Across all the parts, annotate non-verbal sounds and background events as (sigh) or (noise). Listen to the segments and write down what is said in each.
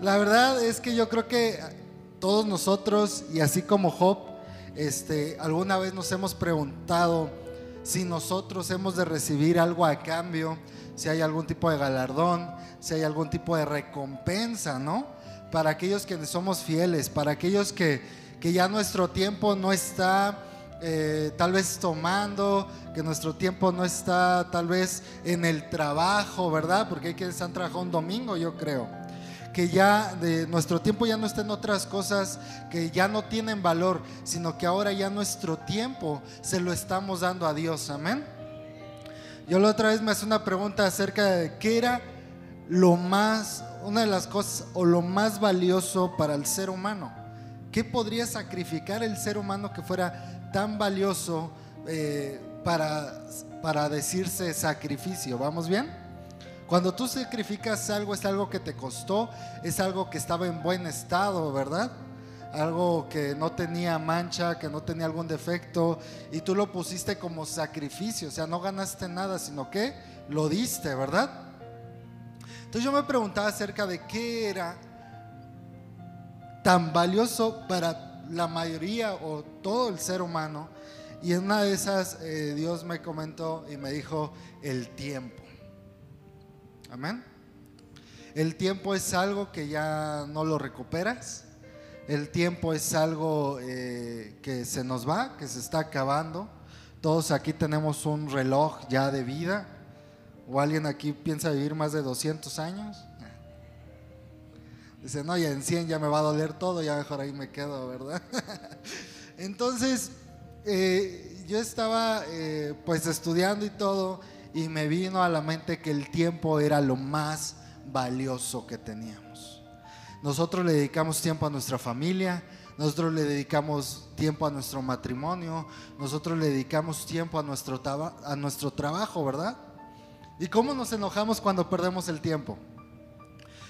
La verdad es que yo creo que todos nosotros, y así como Job, este, alguna vez nos hemos preguntado si nosotros hemos de recibir algo a cambio, si hay algún tipo de galardón, si hay algún tipo de recompensa, ¿no? Para aquellos que somos fieles, para aquellos que, que ya nuestro tiempo no está eh, tal vez tomando, que nuestro tiempo no está tal vez en el trabajo, ¿verdad? Porque hay que están trabajando un domingo, yo creo. Que ya de nuestro tiempo ya no está en otras cosas que ya no tienen valor, sino que ahora ya nuestro tiempo se lo estamos dando a Dios, amén. Yo la otra vez me hace una pregunta acerca de qué era lo más, una de las cosas o lo más valioso para el ser humano. ¿Qué podría sacrificar el ser humano que fuera tan valioso eh, para, para decirse sacrificio. ¿Vamos bien? Cuando tú sacrificas algo es algo que te costó, es algo que estaba en buen estado, ¿verdad? Algo que no tenía mancha, que no tenía algún defecto, y tú lo pusiste como sacrificio, o sea, no ganaste nada, sino que lo diste, ¿verdad? Entonces yo me preguntaba acerca de qué era tan valioso para la mayoría o todo el ser humano. Y en una de esas eh, Dios me comentó y me dijo el tiempo. Amén. El tiempo es algo que ya no lo recuperas. El tiempo es algo eh, que se nos va, que se está acabando. Todos aquí tenemos un reloj ya de vida. ¿O alguien aquí piensa vivir más de 200 años? Dice, no, ya en 100 ya me va a doler todo, ya mejor ahí me quedo, ¿verdad? (laughs) Entonces, eh, yo estaba eh, pues estudiando y todo y me vino a la mente que el tiempo era lo más valioso que teníamos. Nosotros le dedicamos tiempo a nuestra familia, nosotros le dedicamos tiempo a nuestro matrimonio, nosotros le dedicamos tiempo a nuestro, a nuestro trabajo, ¿verdad? ¿Y cómo nos enojamos cuando perdemos el tiempo?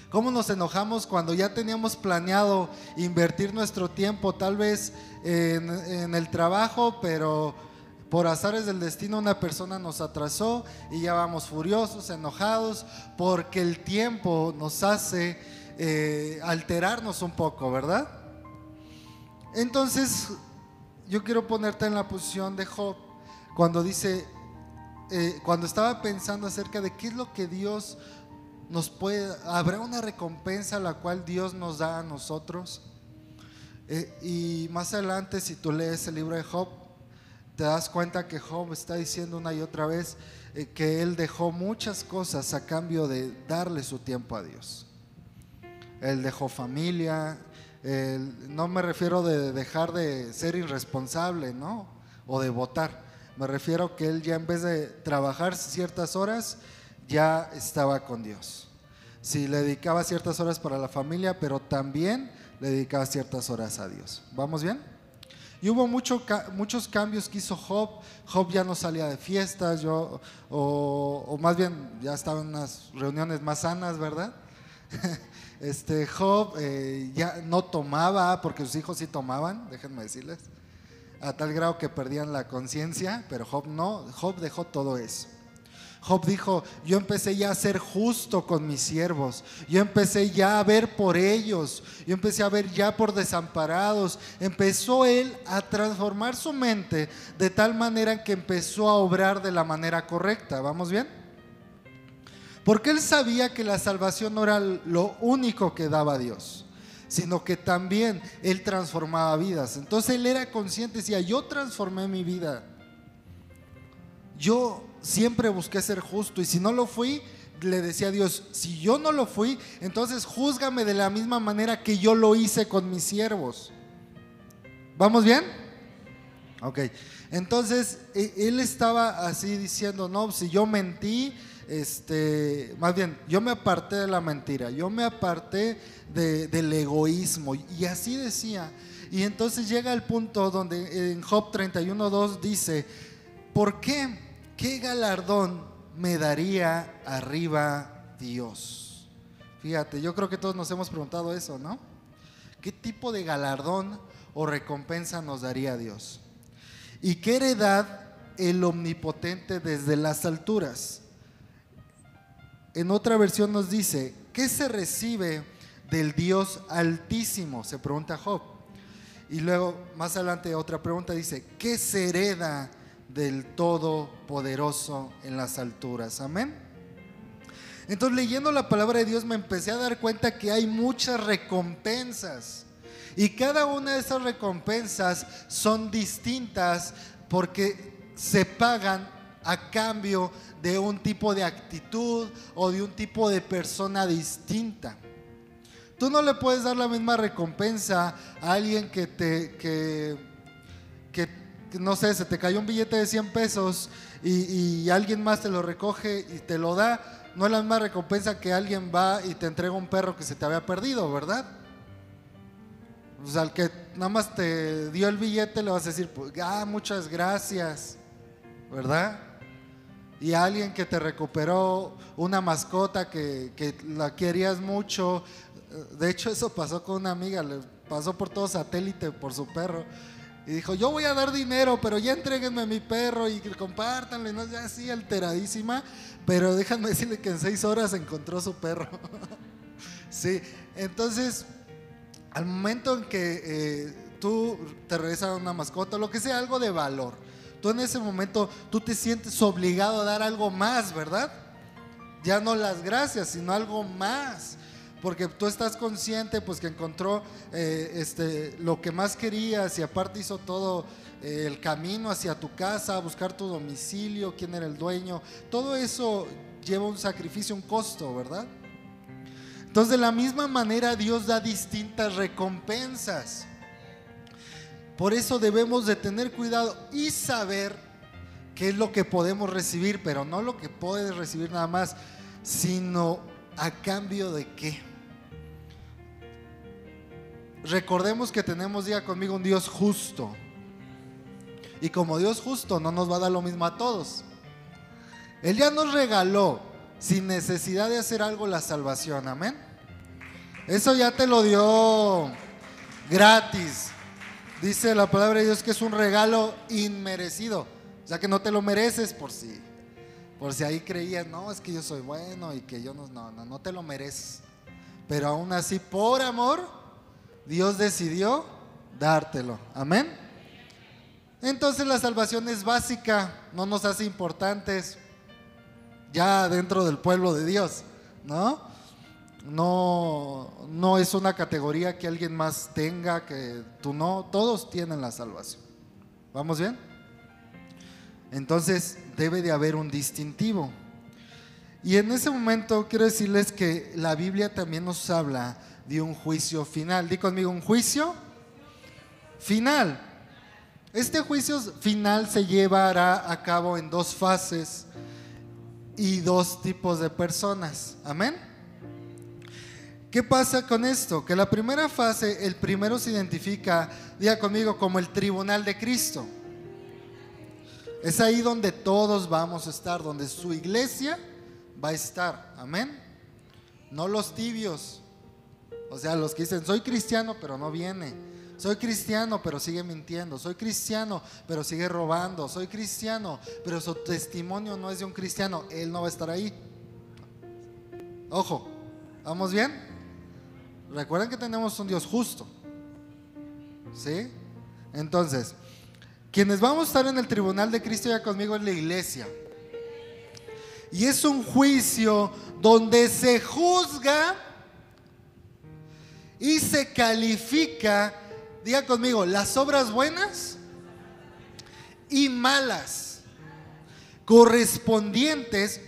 ¿Cómo nos enojamos cuando ya teníamos planeado invertir nuestro tiempo tal vez en, el trabajo, pero por azares del destino una persona nos atrasó y ya vamos furiosos, enojados, porque el tiempo nos hace eh, alterarnos un poco, ¿verdad? Entonces, yo quiero ponerte en la posición de Job cuando dice, eh, cuando estaba pensando acerca de qué es lo que Dios nos puede, habrá una recompensa la cual Dios nos da a nosotros. Eh, y más adelante, si tú lees el libro de Job, te das cuenta que Job está diciendo una y otra vez eh, que él dejó muchas cosas a cambio de darle su tiempo a Dios. Él dejó familia, no me refiero de dejar de ser irresponsable, ¿no? O de votar. Me refiero que él ya en vez de trabajar ciertas horas, ya estaba con Dios. Sí, le dedicaba ciertas horas para la familia, pero también le dedicaba ciertas horas a Dios. ¿Vamos bien? Y hubo mucho, muchos cambios que hizo Job. Job ya no salía de fiestas, yo, o, más bien ya estaba en unas reuniones más sanas, ¿verdad? (laughs) Este, Job eh, ya no tomaba, porque sus hijos sí tomaban, déjenme decirles, a tal grado que perdían la conciencia, pero Job no, Job dejó todo eso. Job dijo, yo empecé ya a ser justo con mis siervos, yo empecé ya a ver por ellos, yo empecé a ver ya por desamparados. Empezó él a transformar su mente de tal manera que empezó a obrar de la manera correcta. ¿Vamos bien? Porque él sabía que la salvación no era lo único que daba Dios, sino que también él transformaba vidas. Entonces él era consciente, decía, yo transformé mi vida. Yo siempre busqué ser justo y si no lo fui, le decía a Dios, si yo no lo fui, entonces júzgame de la misma manera que yo lo hice con mis siervos. ¿Vamos bien? Ok, entonces e, él estaba así diciendo, no, si yo mentí, este, más bien, yo me aparté de la mentira, yo me aparté del egoísmo y así decía. Y entonces llega el punto donde en Job 31.2 dice, ¿por qué? ¿Qué galardón me daría arriba Dios? Fíjate, yo creo que todos nos hemos preguntado eso, ¿no? ¿Qué tipo de galardón o recompensa nos daría Dios? ¿Y qué heredad el omnipotente desde las alturas? En otra versión nos dice, ¿qué se recibe del Dios altísimo? Se pregunta Job. Y luego, más adelante, otra pregunta dice, ¿qué se hereda del Todopoderoso en las alturas? Amén. Entonces, leyendo la palabra de Dios, me empecé a dar cuenta que hay muchas recompensas. Y cada una de esas recompensas son distintas porque se pagan a cambio de un tipo de actitud o de un tipo de persona distinta. Tú no le puedes dar la misma recompensa a alguien que te, que, no sé, se te cayó un billete de 100 pesos y, alguien más te lo recoge y te lo da. No es la misma recompensa que alguien va y te entrega un perro que se te había perdido, ¿verdad? O sea, al que nada más te dio el billete le vas a decir, pues, ah, muchas gracias, ¿verdad? Y alguien que te recuperó una mascota que, que la querías mucho, de hecho, eso pasó con una amiga, le pasó por todo satélite por su perro. Y dijo, yo voy a dar dinero, pero ya entreguenme mi perro y compártanle, ¿no? Ya así alteradísima, pero déjame decirle que en seis horas encontró su perro. (laughs) sí, entonces, al momento en que eh, tú te regresas una mascota, lo que sea, algo de valor, tú en ese momento, tú te sientes obligado a dar algo más, ¿verdad? Ya no las gracias, sino algo más porque tú estás consciente pues que encontró eh, este, lo que más querías y aparte hizo todo eh, el camino hacia tu casa, buscar tu domicilio, quién era el dueño, todo eso lleva un sacrificio, un costo, ¿verdad? Entonces de la misma manera Dios da distintas recompensas. Por eso debemos de tener cuidado y saber qué es lo que podemos recibir, pero no lo que puedes recibir nada más, sino a cambio de qué. Recordemos que tenemos, día conmigo, un Dios justo. Y como Dios justo no nos va a dar lo mismo a todos. Él ya nos regaló, sin necesidad de hacer algo, la salvación. Amén. Eso ya te lo dio gratis. Dice la palabra de Dios que es un regalo inmerecido. Sea que no te lo mereces por si, por si ahí creías, no, es que yo soy bueno y que yo no, no, no, te lo mereces. Pero aún así, por amor, Dios decidió dártelo. Amén. Entonces la salvación es básica, no nos hace importantes ya dentro del pueblo de Dios, ¿no? No, no es una categoría que alguien más tenga, que tú no, todos tienen la salvación. ¿Vamos bien? Entonces debe de haber un distintivo. Y en ese momento quiero decirles que la Biblia también nos habla de un juicio final. Di conmigo, un juicio final. Este juicio final se llevará a cabo en dos fases y dos tipos de personas. Amén. ¿Qué pasa con esto? Que la primera fase, el primero se identifica, diga conmigo, como el tribunal de Cristo. Es ahí donde todos vamos a estar, donde su iglesia va a estar. Amén. No los tibios, o sea, los que dicen, soy cristiano, pero no viene. Soy cristiano, pero sigue mintiendo. Soy cristiano, pero sigue robando. Soy cristiano, pero su testimonio no es de un cristiano. Él no va a estar ahí. Ojo, ¿vamos bien? Recuerden que tenemos un Dios justo. ¿Sí? Entonces, quienes vamos a estar en el tribunal de Cristo ya conmigo es la iglesia. Y es un juicio donde se juzga y se califica, diga conmigo, las obras buenas y malas correspondientes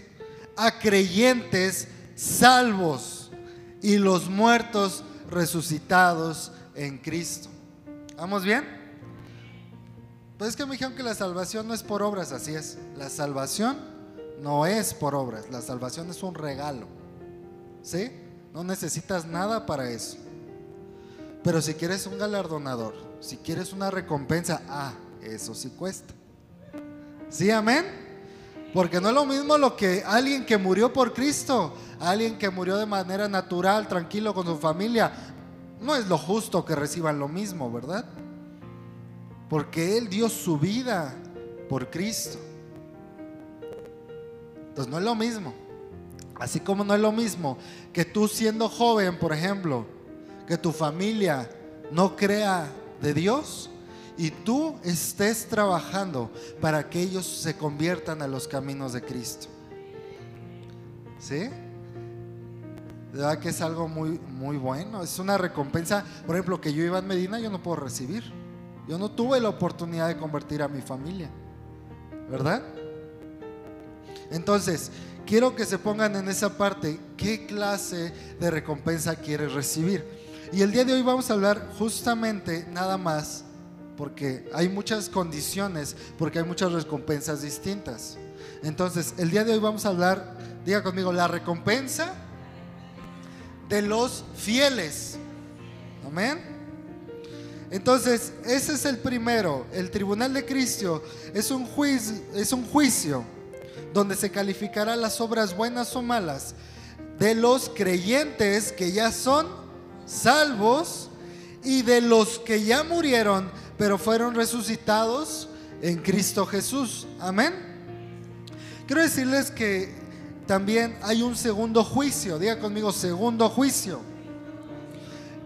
a creyentes salvos y los muertos resucitados en Cristo. ¿Vamos bien? Pues es que me dijeron que la salvación no es por obras, así es. La salvación no es por obras, la salvación es un regalo. ¿Sí? No necesitas nada para eso. Pero si quieres un galardonador, si quieres una recompensa, ah, eso sí cuesta. ¿Sí, amén? Porque no es lo mismo lo que alguien que murió por Cristo, alguien que murió de manera natural, tranquilo con su familia, no es lo justo que reciban lo mismo, ¿verdad? Porque Él dio su vida por Cristo. Entonces no es lo mismo. Así como no es lo mismo que tú siendo joven, por ejemplo, que tu familia no crea de Dios y tú estés trabajando para que ellos se conviertan a los caminos de Cristo. ¿Sí? De verdad que es algo muy, muy bueno. Es una recompensa, por ejemplo, que yo iba en Medina, yo no puedo recibir. Yo no tuve la oportunidad de convertir a mi familia. ¿Verdad? Entonces, quiero que se pongan en esa parte qué clase de recompensa quieres recibir. Y el día de hoy vamos a hablar justamente nada más, porque hay muchas condiciones, porque hay muchas recompensas distintas. Entonces, el día de hoy vamos a hablar, diga conmigo, la recompensa de los fieles. Amén. Entonces, ese es el primero. El tribunal de Cristo es un juicio, es un juicio donde se calificará las obras buenas o malas de los creyentes que ya son salvos y de los que ya murieron, pero fueron resucitados en Cristo Jesús. Amén. Quiero decirles que también hay un segundo juicio, diga conmigo, segundo juicio,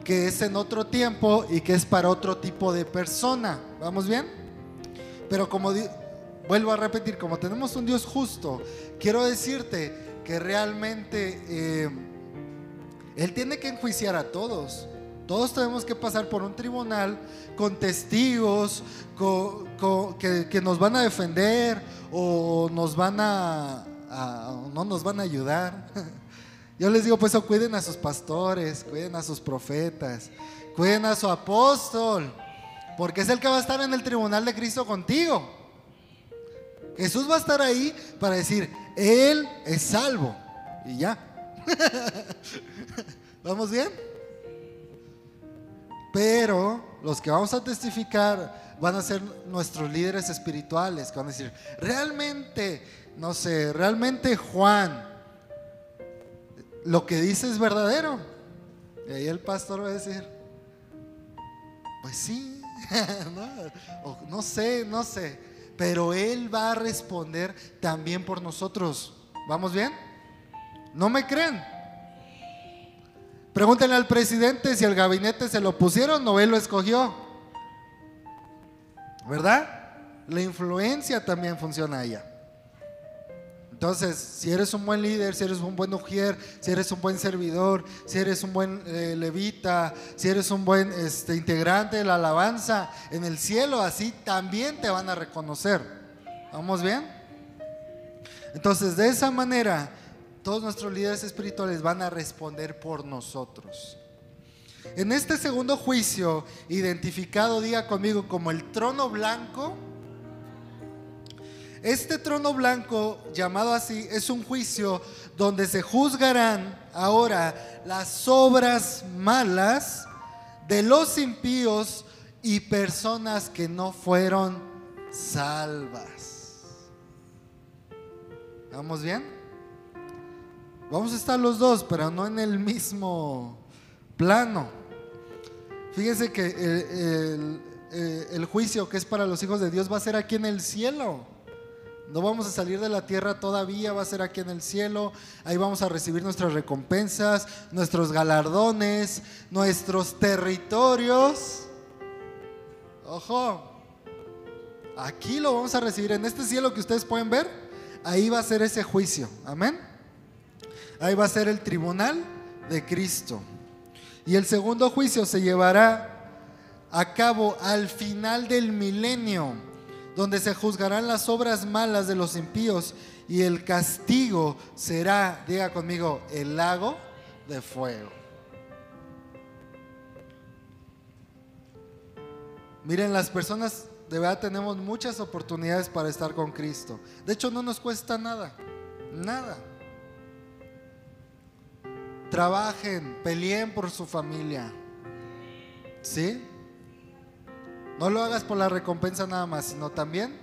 que es en otro tiempo y que es para otro tipo de persona. ¿Vamos bien? Pero como vuelvo a repetir, como tenemos un Dios justo, quiero decirte que realmente eh, Él tiene que enjuiciar a todos. Todos tenemos que pasar por un tribunal con testigos que, nos van a defender o nos van a, no nos van a ayudar. (laughs) Yo les digo, pues cuiden a sus pastores, cuiden a sus profetas, cuiden a su apóstol, porque es el que va a estar en el tribunal de Cristo contigo. Jesús va a estar ahí para decir, Él es salvo. Y ya. (laughs) ¿Vamos bien? Pero los que vamos a testificar van a ser nuestros líderes espirituales, que van a decir, realmente, no sé, realmente Juan, lo que dice es verdadero. Y ahí el pastor va a decir, pues sí, (laughs) no, sé, no sé pero Él va a responder también por nosotros. ¿Vamos bien? ¿No me creen? Pregúntenle al presidente si el gabinete se lo pusieron o él lo escogió. ¿Verdad? La influencia también funciona allá. Entonces, si eres un buen líder, si eres un buen ujier, si eres un buen servidor, si eres un buen eh, levita, si eres un buen este, integrante de la alabanza en el cielo, así también te van a reconocer. ¿Vamos bien? Entonces, de esa manera, todos nuestros líderes espirituales van a responder por nosotros. En este segundo juicio, identificado, diga conmigo, como el trono blanco, este trono blanco, llamado así, es un juicio donde se juzgarán ahora las obras malas de los impíos y personas que no fueron salvas. ¿Vamos bien? Vamos a estar los dos, pero no en el mismo plano. Fíjese que el, el juicio que es para los hijos de Dios va a ser aquí en el cielo. No vamos a salir de la tierra todavía, va a ser aquí en el cielo. Ahí vamos a recibir nuestras recompensas, nuestros galardones, nuestros territorios. Ojo, aquí lo vamos a recibir en este cielo que ustedes pueden ver. Ahí va a ser ese juicio. Amén. Ahí va a ser el tribunal de Cristo. Y el segundo juicio se llevará a cabo al final del milenio donde se juzgarán las obras malas de los impíos y el castigo será, diga conmigo, el lago de fuego. Miren, las personas de verdad tenemos muchas oportunidades para estar con Cristo. De hecho, no nos cuesta nada, nada. Trabajen, peleen por su familia. ¿Sí? No lo hagas por la recompensa nada más, sino también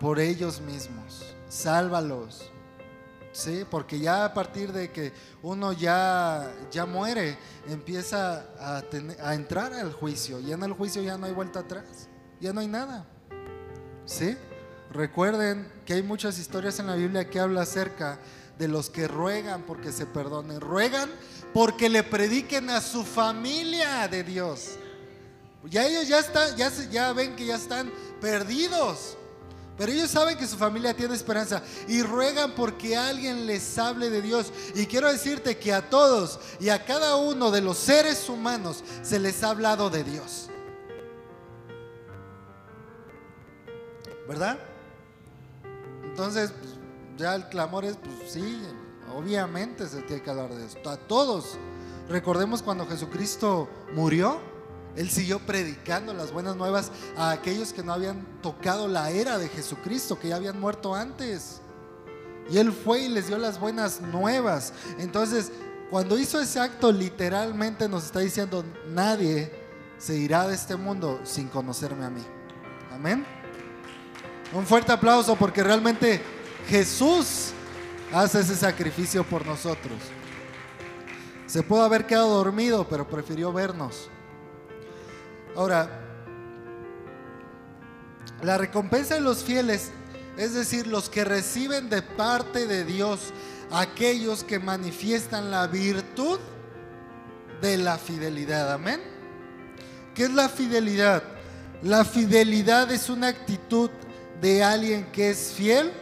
por ellos mismos. Sálvalos. Sí, porque ya a partir de que uno ya, ya muere, empieza a, a entrar al juicio. Y en el juicio ya no hay vuelta atrás, ya no hay nada. ¿Sí? Recuerden que hay muchas historias en la Biblia que habla acerca de los que ruegan porque se perdonen. Ruegan porque le prediquen a su familia de Dios. Ya ellos ya están, ya, ya ven que ya están perdidos. Pero ellos saben que su familia tiene esperanza y ruegan porque alguien les hable de Dios. Y quiero decirte que a todos y a cada uno de los seres humanos se les ha hablado de Dios. ¿Verdad? Entonces, pues, ya el clamor es, pues sí, obviamente se tiene que hablar de esto. A todos. Recordemos cuando Jesucristo murió, Él siguió predicando las buenas nuevas a aquellos que no habían tocado la era de Jesucristo, que ya habían muerto antes. Y Él fue y les dio las buenas nuevas. Entonces, cuando hizo ese acto, literalmente nos está diciendo, nadie se irá de este mundo sin conocerme a mí. Amén. Un fuerte aplauso porque realmente Jesús hace ese sacrificio por nosotros. Se pudo haber quedado dormido, pero prefirió vernos. Ahora, la recompensa de los fieles, es decir, los que reciben de parte de Dios, aquellos que manifiestan la virtud de la fidelidad. Amén. ¿Qué es la fidelidad? La fidelidad es una actitud de alguien que es fiel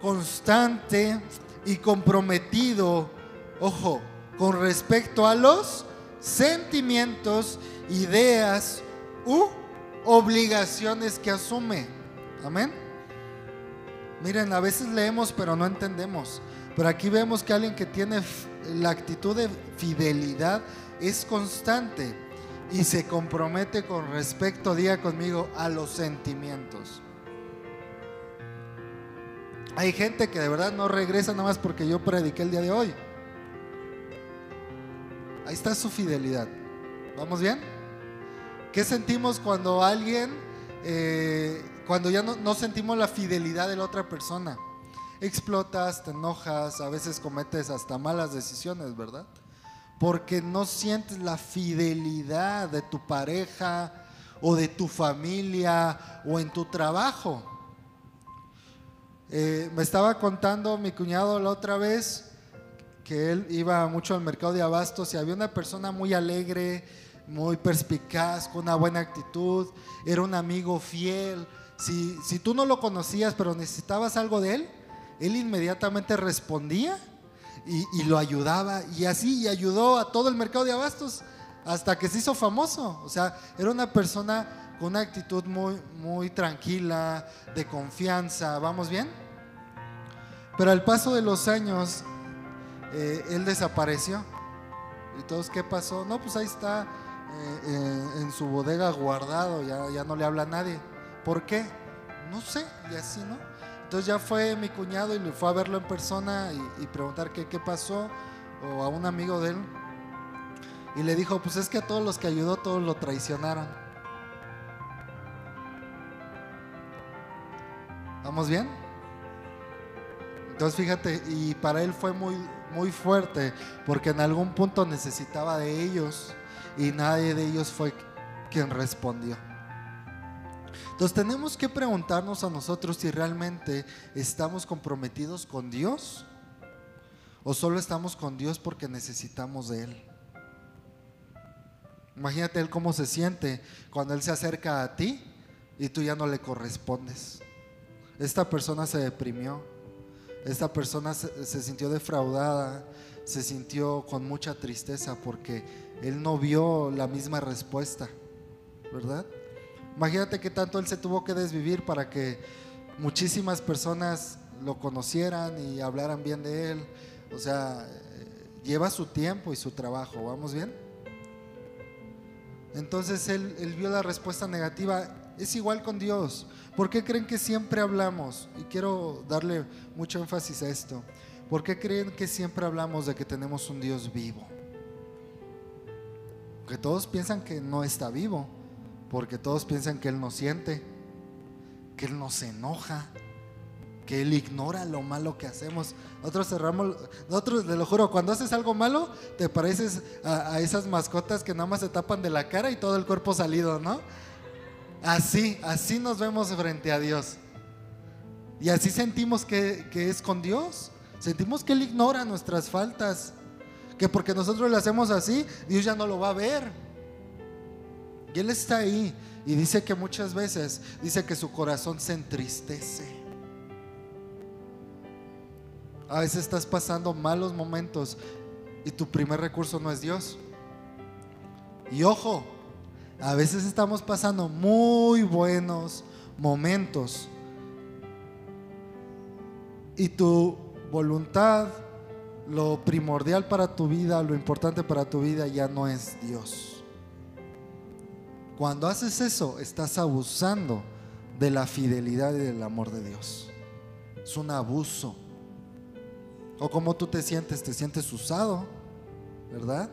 constante y comprometido, ojo, con respecto a los sentimientos, ideas u obligaciones que asume. Amén. Miren, a veces leemos pero no entendemos. Pero aquí vemos que alguien que tiene la actitud de fidelidad es constante y se compromete con respecto, diga conmigo, a los sentimientos. Hay gente que de verdad no regresa nada más porque yo prediqué el día de hoy. Ahí está su fidelidad. ¿Vamos bien? ¿Qué sentimos cuando alguien, eh, cuando ya no, sentimos la fidelidad de la otra persona? Explotas, te enojas, a veces cometes hasta malas decisiones, ¿verdad? Porque no sientes la fidelidad de tu pareja o de tu familia o en tu trabajo. Eh, me estaba contando mi cuñado la otra vez que él iba mucho al mercado de abastos y había una persona muy alegre, muy perspicaz, con una buena actitud, era un amigo fiel. Si, si tú no lo conocías pero necesitabas algo de él, él inmediatamente respondía y, y, lo ayudaba y así y ayudó a todo el mercado de abastos hasta que se hizo famoso. O sea, era una persona con una actitud muy, muy tranquila, de confianza. ¿Vamos bien? Pero al paso de los años, eh, él desapareció. ¿Y todos qué pasó? No, pues ahí está eh, eh, en su bodega guardado, ya, ya no le habla a nadie. ¿Por qué? No sé, y así, ¿no? Entonces ya fue mi cuñado y le fue a verlo en persona y, y preguntar qué, qué pasó, o a un amigo de él. Y le dijo, pues es que a todos los que ayudó, todos lo traicionaron. ¿Vamos bien? Entonces fíjate, y para él fue muy, muy fuerte, porque en algún punto necesitaba de ellos y nadie de ellos fue quien respondió. Entonces tenemos que preguntarnos a nosotros si realmente estamos comprometidos con Dios o solo estamos con Dios porque necesitamos de Él. Imagínate Él cómo se siente cuando Él se acerca a ti y tú ya no le correspondes. Esta persona se deprimió, esta persona se, sintió defraudada, se sintió con mucha tristeza porque él no vio la misma respuesta, ¿verdad? Imagínate que tanto él se tuvo que desvivir para que muchísimas personas lo conocieran y hablaran bien de él. O sea, lleva su tiempo y su trabajo, ¿vamos bien? Entonces él vio la respuesta negativa. Es igual con Dios. ¿Por qué creen que siempre hablamos? Y quiero darle mucho énfasis a esto. ¿Por qué creen que siempre hablamos de que tenemos un Dios vivo? Que todos piensan que no está vivo, porque todos piensan que Él no siente, que Él no se enoja, que Él ignora lo malo que hacemos. Nosotros cerramos, nosotros, te lo juro, cuando haces algo malo, te pareces a, a esas mascotas que nada más se tapan de la cara y todo el cuerpo salido, ¿no? Así, así nos vemos frente a Dios. Y así sentimos que, es con Dios. Sentimos que Él ignora nuestras faltas, que porque nosotros le hacemos así, Dios ya no lo va a ver. Y Él está ahí y dice que muchas veces, dice que su corazón se entristece. A veces estás pasando malos momentos y tu primer recurso no es Dios. Y ojo, a veces estamos pasando muy buenos momentos y tu voluntad, lo primordial para tu vida, lo importante para tu vida ya no es Dios. Cuando haces eso, estás abusando de la fidelidad y del amor de Dios. Es un abuso. O como tú te sientes, te sientes usado, ¿verdad?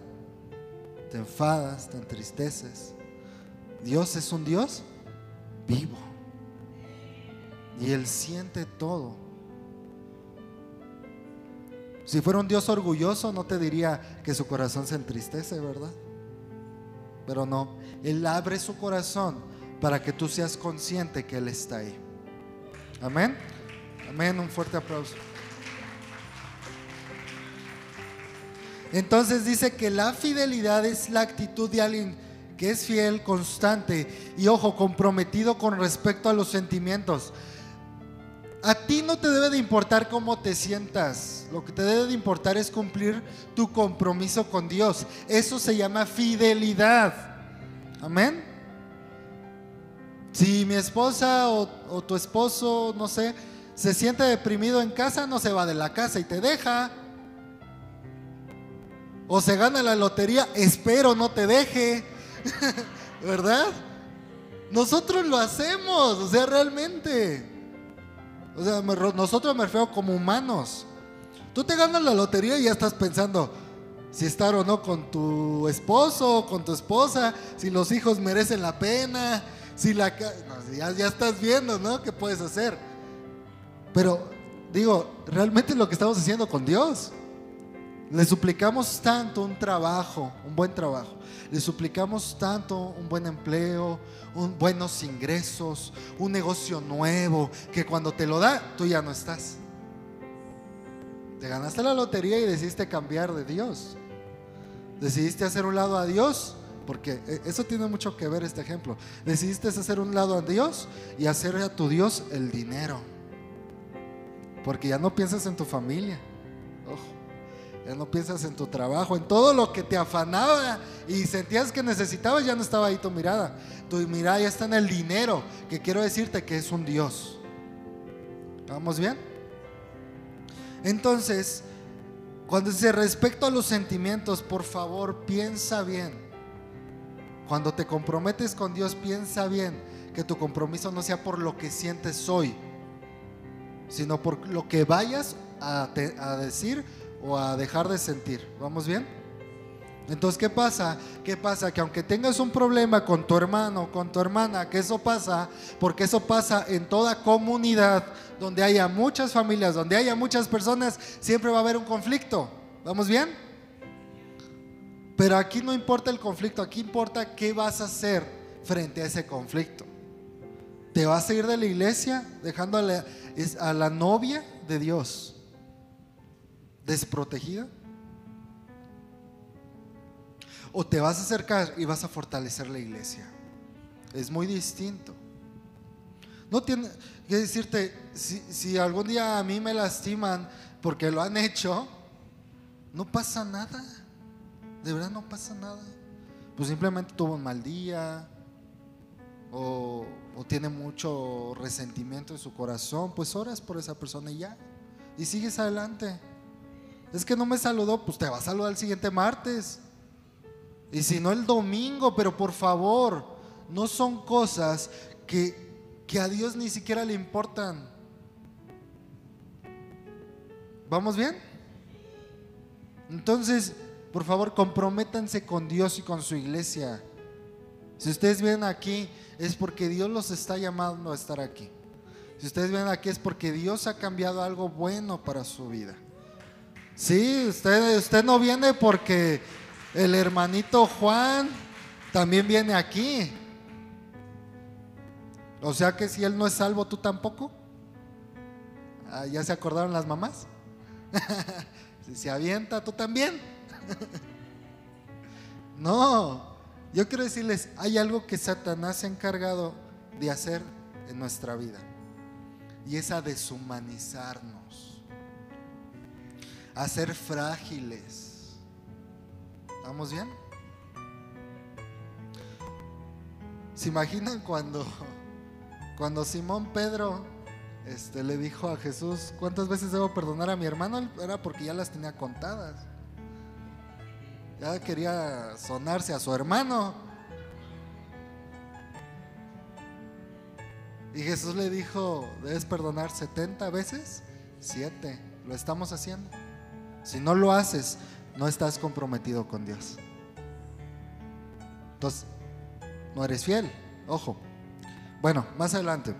Te enfadas, te entristeces. Dios es un Dios vivo. Y Él siente todo. Si fuera un Dios orgulloso, no te diría que su corazón se entristece, ¿verdad? Pero no, Él abre su corazón para que tú seas consciente que Él está ahí. Amén. Amén. Un fuerte aplauso. Entonces dice que la fidelidad es la actitud de alguien que es fiel, constante y ojo, comprometido con respecto a los sentimientos. A ti no te debe de importar cómo te sientas. Lo que te debe de importar es cumplir tu compromiso con Dios. Eso se llama fidelidad. Amén. Si mi esposa o, tu esposo, no sé, se siente deprimido en casa, no se va de la casa y te deja o se gana la lotería, espero no te deje, (laughs) ¿verdad? Nosotros lo hacemos, o sea, realmente. O sea, nosotros me refiero como humanos. Tú te ganas la lotería y ya estás pensando si estar o no con tu esposo, con tu esposa, si los hijos merecen la pena, si la... ya, ya estás viendo, ¿no? ¿Qué puedes hacer? Pero digo, realmente lo que estamos haciendo con Dios. Le suplicamos tanto un trabajo, un buen trabajo. Le suplicamos tanto un buen empleo, buenos ingresos, un negocio nuevo, que cuando te lo da, tú ya no estás. Te ganaste la lotería y decidiste cambiar de Dios. Decidiste hacer un lado a Dios, porque e, eso tiene mucho que ver este ejemplo. Decidiste hacer un lado a Dios y hacer a tu Dios el dinero. Porque ya no piensas en tu familia. Ojo. Ya no piensas en tu trabajo, en todo lo que te afanaba y sentías que necesitabas, ya no estaba ahí tu mirada. Tu mirada ya está en el dinero, que quiero decirte que es un Dios. ¿Vamos bien? Entonces, cuando dice respecto a los sentimientos, por favor, piensa bien. Cuando te comprometes con Dios, piensa bien que tu compromiso no sea por lo que sientes hoy, sino por lo que vayas a, a decir o a dejar de sentir. ¿Vamos bien? Entonces, ¿qué pasa? ¿Qué pasa? Que aunque tengas un problema con tu hermano, con tu hermana, que eso pasa, porque eso pasa en toda comunidad, donde haya muchas familias, donde haya muchas personas, siempre va a haber un conflicto. ¿Vamos bien? Pero aquí no importa el conflicto, aquí importa qué vas a hacer frente a ese conflicto. ¿Te vas a ir de la iglesia dejando a la, a la novia de Dios? Desprotegida? ¿O te vas a acercar y vas a fortalecer la iglesia? Es muy distinto. No tiene que decirte, si, si algún día a mí me lastiman porque lo han hecho, no pasa nada. De verdad no pasa nada. Pues simplemente tuvo un mal día o, o tiene mucho resentimiento en su corazón, pues oras por esa persona y ya. Y sigues adelante. Es que no me saludó, pues te va a saludar el siguiente martes. Y si no el domingo, pero por favor, no son cosas que, que a Dios ni siquiera le importan. ¿Vamos bien? Entonces, por favor, comprométanse con Dios y con su iglesia. Si ustedes vienen aquí, es porque Dios los está llamando a estar aquí. Si ustedes vienen aquí, es porque Dios ha cambiado algo bueno para su vida. Sí, usted, usted no viene porque el hermanito Juan también viene aquí. O sea que si él no es salvo, tú tampoco. Ah, ¿Ya se acordaron las mamás? (laughs) si se avienta, tú también. (laughs) no, yo quiero decirles, hay algo que Satanás se ha encargado de hacer en nuestra vida. Y es a deshumanizarnos. A ser frágiles. ¿Vamos bien? ¿Se imaginan cuando, cuando Simón Pedro este, le dijo a Jesús, ¿cuántas veces debo perdonar a mi hermano? Era porque ya las tenía contadas. Ya quería sonarse a su hermano. Y Jesús le dijo, debes perdonar 70 veces, 7. Lo estamos haciendo. Si no lo haces, no estás comprometido con Dios. Entonces, no eres fiel. Ojo. Bueno, más adelante.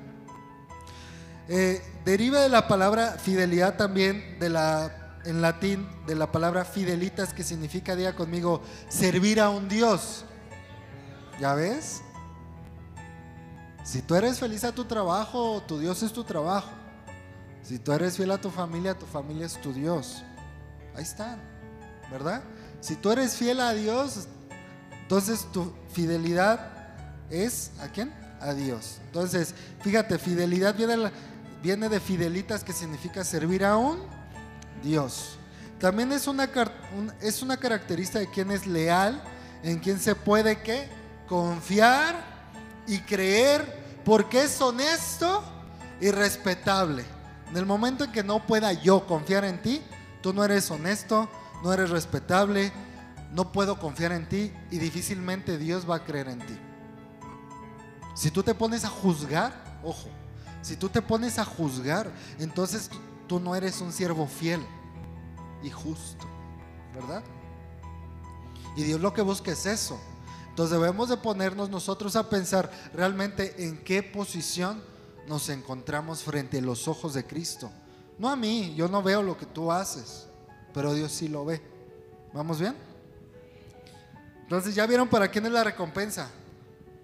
Eh, deriva de la palabra fidelidad también de la, en latín, de la palabra fidelitas, que significa, diga conmigo, servir a un Dios. ¿Ya ves? Si tú eres feliz a tu trabajo, tu Dios es tu trabajo. Si tú eres fiel a tu familia, tu familia es tu Dios. Ahí están, ¿verdad? Si tú eres fiel a Dios, entonces tu fidelidad es a quién? A Dios. Entonces, fíjate, fidelidad viene de fidelitas que significa servir a un Dios. También es una, es una característica de quien es leal, en quien se puede ¿qué? confiar y creer porque es honesto y respetable. En el momento en que no pueda yo confiar en ti, tú no eres honesto, no eres respetable, no puedo confiar en ti y difícilmente Dios va a creer en ti. Si tú te pones a juzgar, ojo, si tú te pones a juzgar, entonces tú no eres un siervo fiel y justo, ¿verdad? Y Dios lo que busca es eso. Entonces debemos de ponernos nosotros a pensar realmente en qué posición nos encontramos frente a los ojos de Cristo. No a mí, yo no veo lo que tú haces, pero Dios sí lo ve. ¿Vamos bien? Entonces ya vieron para quién es la recompensa.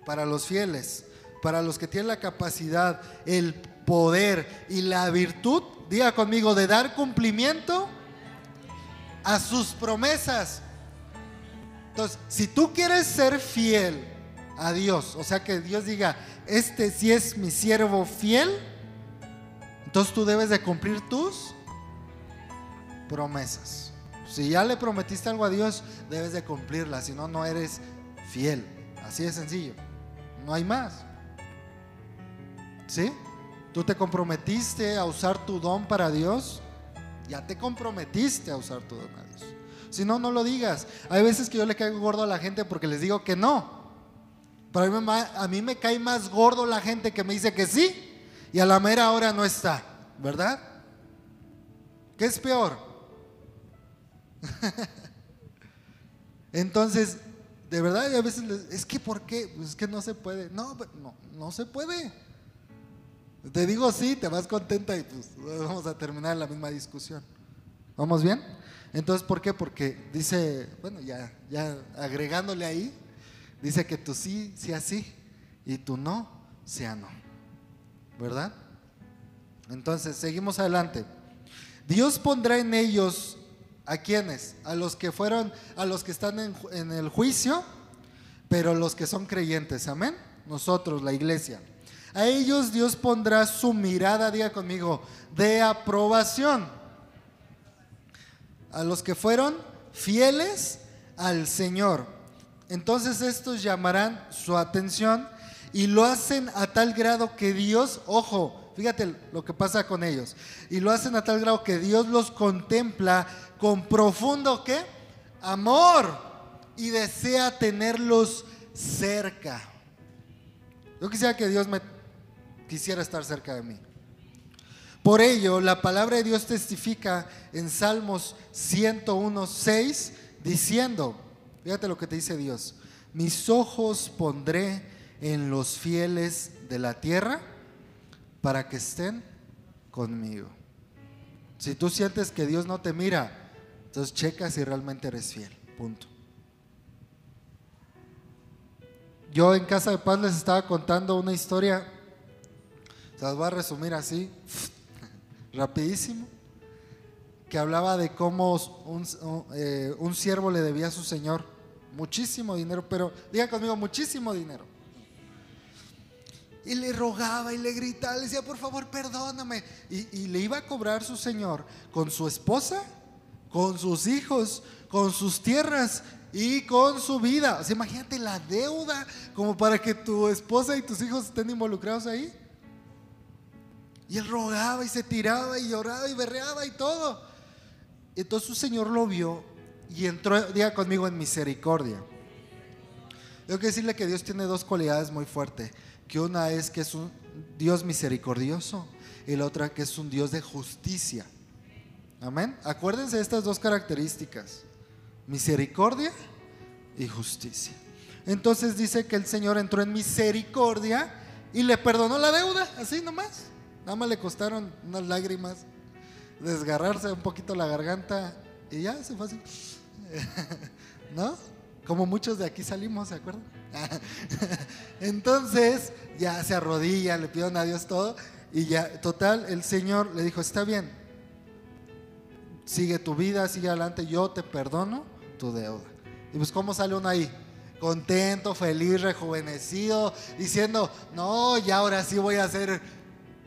Para los fieles para los que tienen la capacidad, el poder y la virtud, diga conmigo, de dar cumplimiento a sus promesas. Entonces, si tú quieres ser fiel a Dios, o sea que Dios diga, este sí es mi siervo fiel, entonces tú debes de cumplir tus promesas. Si ya le prometiste algo a Dios, debes de cumplirla, si no, no eres fiel. Así de sencillo. No hay más. ¿Sí? Tú te comprometiste a usar tu don para Dios. Ya te comprometiste a usar tu don a Dios. Si no, no lo digas. Hay veces que yo le caigo gordo a la gente porque les digo que no. Pero a mí, a mí me cae más gordo la gente que me dice que sí y a la mera hora no está. ¿Verdad? ¿Qué es peor? (laughs) Entonces, de verdad, a veces es que ¿por qué? Pues es que no se puede. No, no, no se puede. Te digo sí, te vas contenta y pues vamos a terminar la misma discusión. ¿Vamos bien? Entonces, ¿por qué? Porque dice, bueno, ya, ya agregándole ahí, dice que tú sí sea sí y tú no sea no. ¿Verdad? Entonces, seguimos adelante. Dios pondrá en ellos a quienes, a los que fueron, a los que están en, en el juicio, pero los que son creyentes, amén. Nosotros, la iglesia. A ellos Dios pondrá su mirada, diga conmigo, de aprobación. A los que fueron fieles al Señor. Entonces estos llamarán su atención y lo hacen a tal grado que Dios, ojo, fíjate lo que pasa con ellos, y lo hacen a tal grado que Dios los contempla con profundo ¿qué? amor y desea tenerlos cerca. Yo quisiera que Dios me quisiera estar cerca de mí. Por ello, la palabra de Dios testifica en Salmos 101, 6, diciendo, fíjate lo que te dice Dios, mis ojos pondré en los fieles de la tierra para que estén conmigo. Si tú sientes que Dios no te mira, entonces checa si realmente eres fiel. Punto. Yo en Casa de Paz les estaba contando una historia se las voy a resumir así, (laughs) rapidísimo. que hablaba de cómo un, eh, un siervo le debía a su señor muchísimo dinero, pero diga conmigo, muchísimo dinero. Y le rogaba y le gritaba, le decía, por favor, perdóname. Y, y, le iba a cobrar su señor con su esposa, con sus hijos, con sus tierras y con su vida. O sea, imagínate la deuda como para que tu esposa y tus hijos estén involucrados ahí. Y él rogaba y se tiraba y lloraba y berreaba y todo. Entonces su Señor lo vio y entró, diga conmigo, en misericordia. Tengo que decirle que Dios tiene dos cualidades muy fuertes. Que una es que es un Dios misericordioso y la otra que es un Dios de justicia. Amén. Acuérdense de estas dos características. Misericordia y justicia. Entonces dice que el Señor entró en misericordia y le perdonó la deuda, así nomás. Nada más le costaron unas lágrimas, desgarrarse un poquito la garganta y ya se fue así. (laughs) ¿No? Como muchos de aquí salimos, ¿se acuerdan? (laughs) Entonces ya se arrodilla, le pidieron a Dios todo y ya, total, el Señor le dijo, está bien, sigue tu vida, sigue adelante, yo te perdono tu deuda. Y pues ¿cómo sale uno ahí? Contento, feliz, rejuvenecido, diciendo, no, ya ahora sí voy a hacer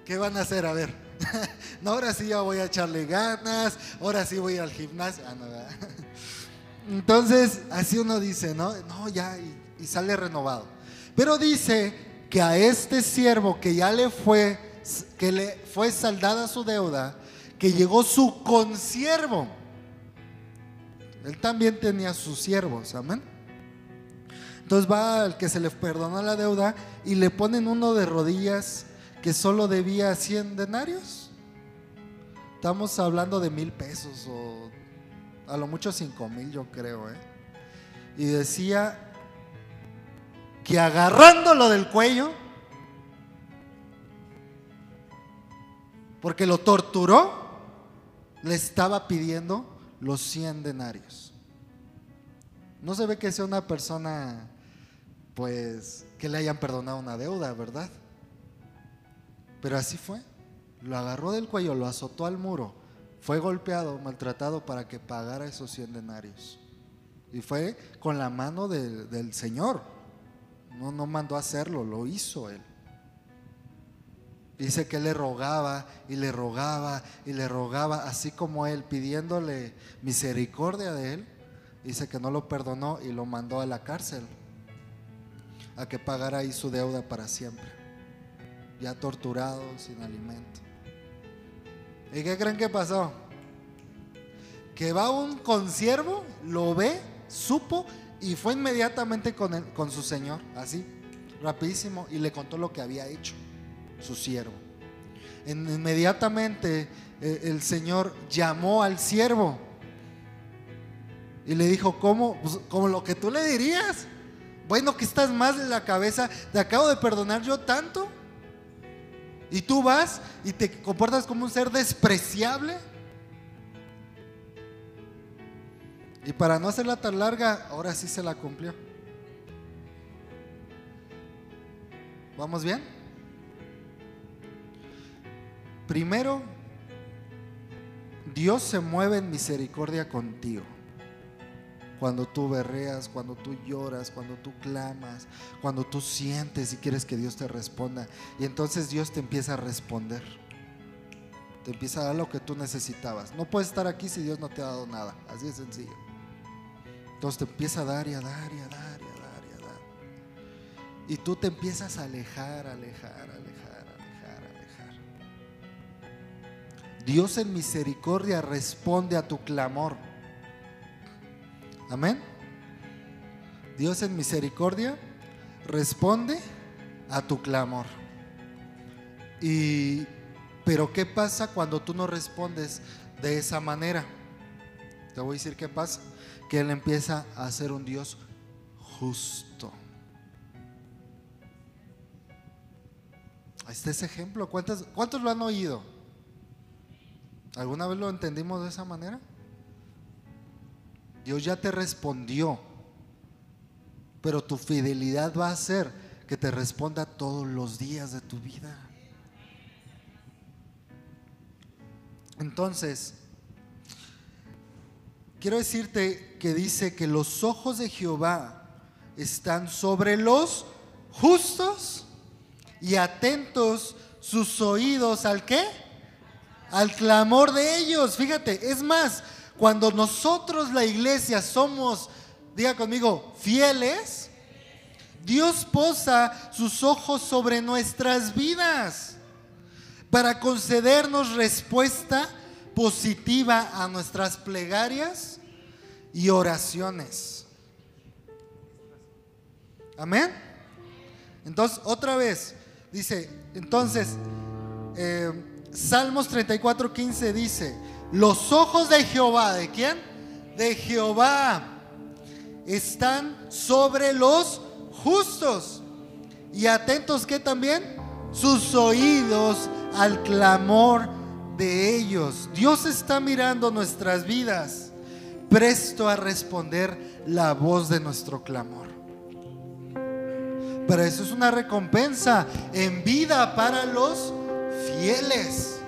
¿Qué van a hacer? A ver. (laughs) no, ahora sí ya voy a echarle ganas, ahora sí voy al gimnasio. Ah, (laughs) Entonces, así uno dice, ¿no? No, ya, sale renovado. Pero dice que a este siervo que ya le fue, que le fue saldada su deuda, que llegó su consiervo. Él también tenía sus siervos, amén. Entonces va al que se le perdonó la deuda y le ponen uno de rodillas que solo debía 100 denarios. Estamos hablando de mil pesos o a lo mucho cinco mil, yo creo. ¿eh? Y decía que agarrándolo del cuello, porque lo torturó, le estaba pidiendo los 100 denarios. No se ve que sea una persona, pues, que le hayan perdonado una deuda, ¿verdad? Pero así fue. Lo agarró del cuello, lo azotó al muro, fue golpeado, maltratado para que pagara esos 100 denarios. Y fue con la mano del Señor. No, no mandó a hacerlo, lo hizo él. Dice que le rogaba y le rogaba y le rogaba, así como él, pidiéndole misericordia de él. Dice que no lo perdonó y lo mandó a la cárcel, a que pagara ahí su deuda para siempre ya torturado, sin alimento. ¿Y qué creen que pasó? Que va un consiervo, lo ve, supo y fue inmediatamente con, con su señor, así, rapidísimo, y le contó lo que había hecho su siervo. inmediatamente eh, el señor llamó al siervo y le dijo, ¿cómo? Pues, como lo que tú le dirías. Bueno, que estás más en la cabeza, te acabo de perdonar yo tanto. Y tú vas y te comportas como un ser despreciable. Y para no hacerla tan larga, ahora sí se la cumplió. ¿Vamos bien? Primero, Dios se mueve en misericordia contigo cuando tú berreas, cuando tú lloras, cuando tú clamas, cuando tú sientes y quieres que Dios te responda. Y entonces Dios te empieza a responder. Te empieza a dar lo que tú necesitabas. No puedes estar aquí si Dios no te ha dado nada. Así de sencillo. Entonces te empieza a dar y a dar y a dar y a dar y a dar. Y tú te empiezas a alejar, alejar, alejar, alejar, alejar. Dios en misericordia responde a tu clamor. Amén. Dios en misericordia responde a tu clamor. Y pero ¿qué pasa cuando tú no respondes de esa manera? Te voy a decir qué pasa, que él empieza a ser un Dios justo. Este es ejemplo, ¿cuántos, ¿cuántos lo han oído? ¿Alguna vez lo entendimos de esa manera? Dios ya te respondió, pero tu fidelidad va a ser que te responda todos los días de tu vida. Entonces, quiero decirte que dice que los ojos de Jehová están sobre los justos y atentos sus oídos al qué? Al clamor de ellos. Fíjate, es más, cuando nosotros la iglesia somos, diga conmigo, fieles, Dios posa sus ojos sobre nuestras vidas para concedernos respuesta positiva a nuestras plegarias y oraciones. Amén. Entonces, otra vez, dice, entonces, eh, Salmos 34, 15 dice, los ojos de Jehová, ¿de quién? De Jehová están sobre los justos y atentos que también sus oídos al clamor de ellos. Dios está mirando nuestras vidas, presto a responder la voz de nuestro clamor. Pero eso es una recompensa en vida para los fieles.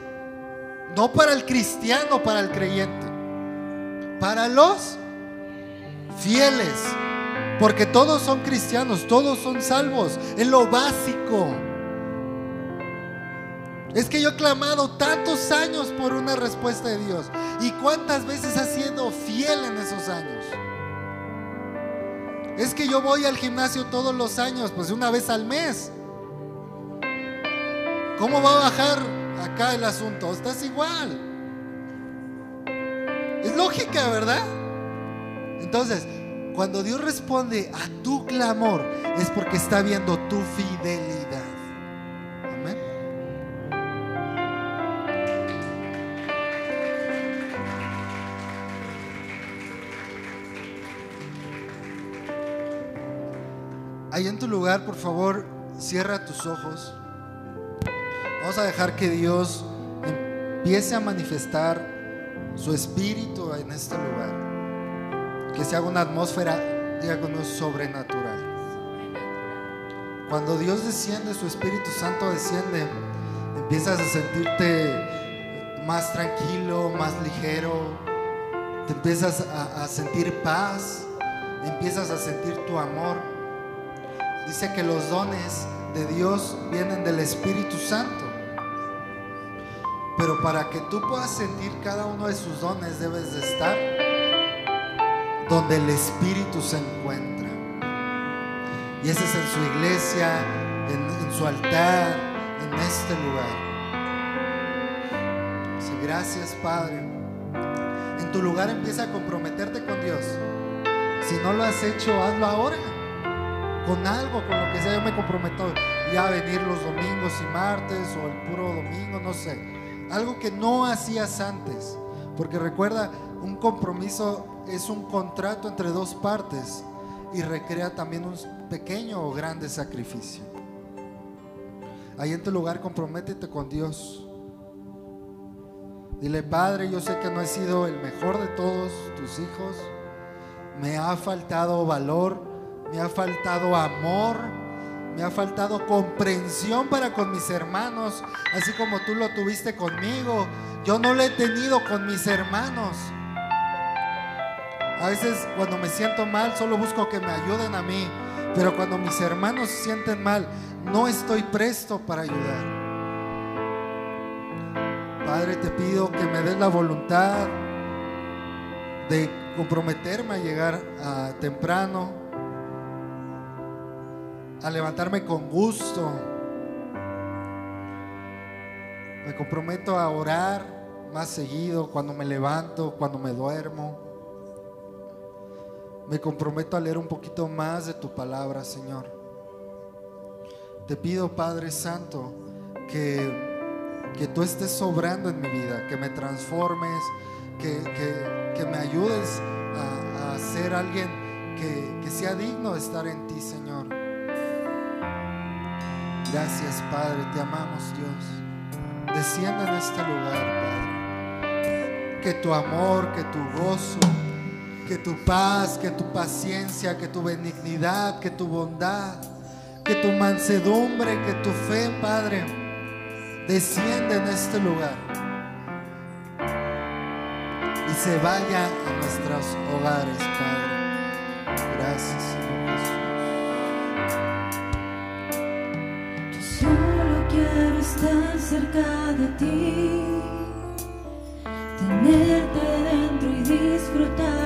No para el cristiano, para el creyente. Para los fieles. Porque todos son cristianos, todos son salvos. Es lo básico. Es que yo he clamado tantos años por una respuesta de Dios. ¿Y cuántas veces ha sido fiel en esos años? Es que yo voy al gimnasio todos los años, pues una vez al mes. ¿Cómo va a bajar acá el asunto? Estás igual. Es lógica, ¿verdad? Entonces, cuando Dios responde a tu clamor, es porque está viendo tu fidelidad. Lugar, por favor, cierra tus ojos. Vamos a dejar que Dios empiece a manifestar su espíritu en este lugar. Que se haga una atmósfera, digamos, sobrenatural. Cuando Dios desciende, su Espíritu Santo desciende, empiezas a sentirte más tranquilo, más ligero, te empiezas a, a sentir paz, empiezas a sentir tu amor. Dice que los dones de Dios vienen del Espíritu Santo. Pero para que tú puedas sentir cada uno de sus dones debes de estar donde el Espíritu se encuentra. Y ese es en su iglesia, en, su altar, en este lugar. Dice, gracias Padre. En tu lugar empieza a comprometerte con Dios. Si no lo has hecho, hazlo ahora. Con algo, con lo que sea, yo me comprometo ya a venir los domingos y martes o el puro domingo, no sé algo que no hacías antes. Porque recuerda, un compromiso es un contrato entre dos partes y recrea también un pequeño o grande sacrificio. Ahí en tu lugar comprométete con Dios. Dile, Padre, yo sé que no he sido el mejor de todos tus hijos. Me ha faltado valor, me ha faltado amor me ha faltado comprensión para con mis hermanos, así como tú lo tuviste conmigo. Yo no lo he tenido con mis hermanos. A veces cuando me siento mal solo busco que me ayuden a mí, pero cuando mis hermanos se sienten mal, no estoy presto para ayudar. Padre, te pido que me des la voluntad de comprometerme a llegar a temprano, a levantarme con gusto. Me comprometo a orar más seguido cuando me levanto, cuando me duermo. Me comprometo a leer un poquito más de tu palabra, Señor. Te pido, Padre Santo, que, que tú estés sobrando en mi vida, que me transformes, que, que, me ayudes a, a ser alguien que, que sea digno de estar en ti, Señor. Gracias, Padre, te amamos, Dios. Descienda en este lugar, Padre. Que tu amor, que tu gozo, que tu paz, que tu paciencia, que tu benignidad, que tu bondad, que tu mansedumbre, que tu fe, Padre, descienda en este lugar. Y se vaya a nuestros hogares, Padre. Cerca de ti, tenerte dentro y disfrutarte,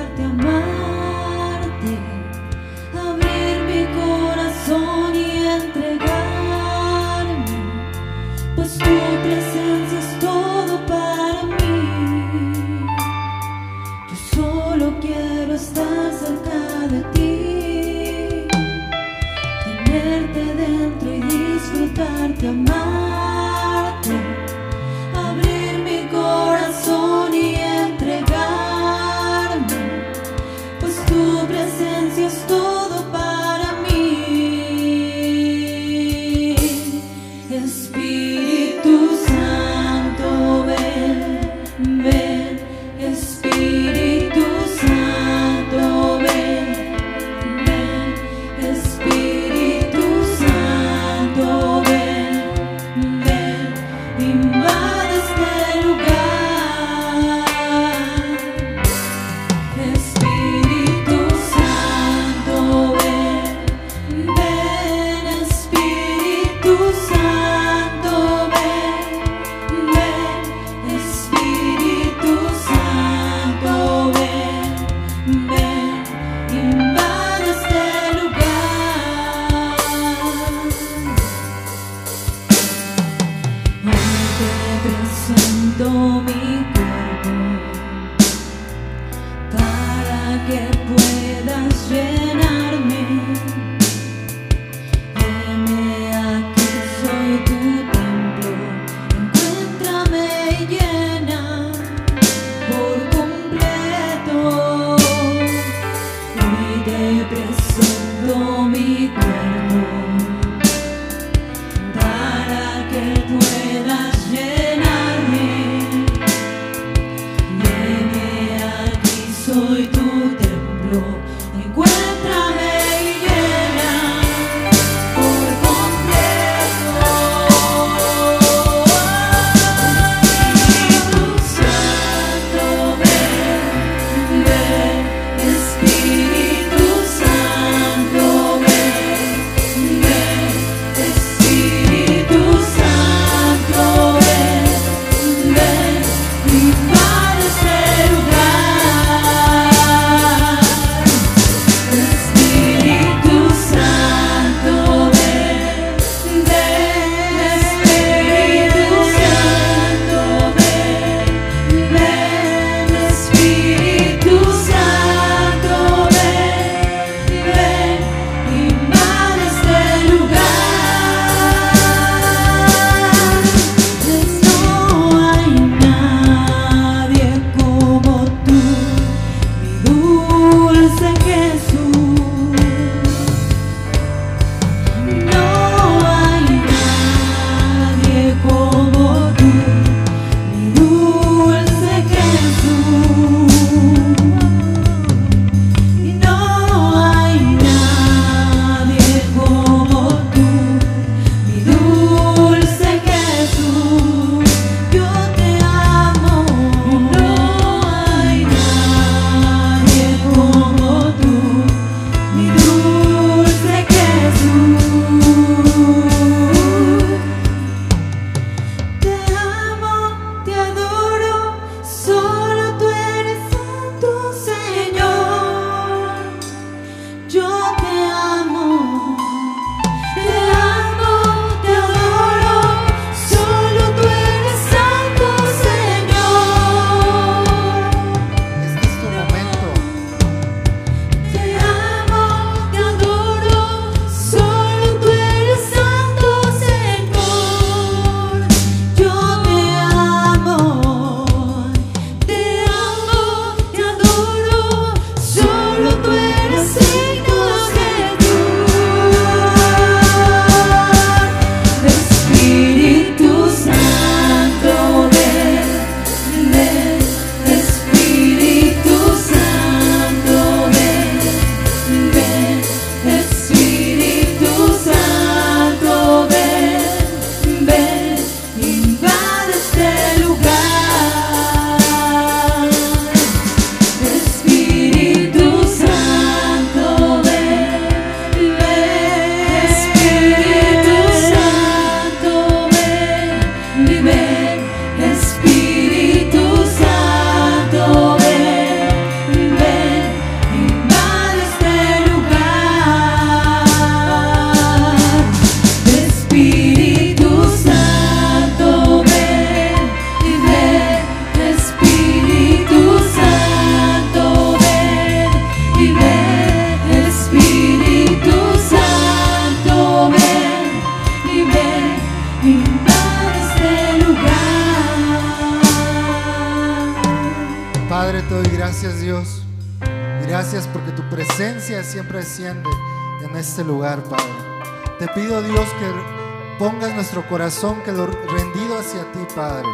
pido, Dios, que pongas nuestro corazón, que lo rendido hacia ti, Padre.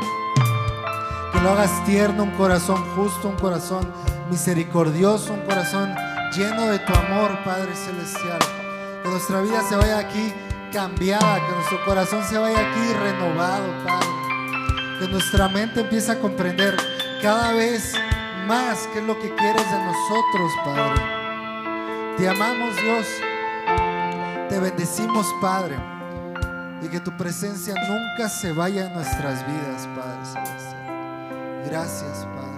Que lo hagas tierno, un corazón justo, un corazón misericordioso, un corazón lleno de tu amor, Padre Celestial. Que nuestra vida se vaya aquí cambiada, que nuestro corazón se vaya aquí renovado, Padre. Que nuestra mente empiece a comprender cada vez más qué es lo que quieres de nosotros, Padre. Te amamos, Dios. Te bendecimos, Padre. Y que tu presencia nunca se vaya en nuestras vidas, Padre. Gracias, Padre.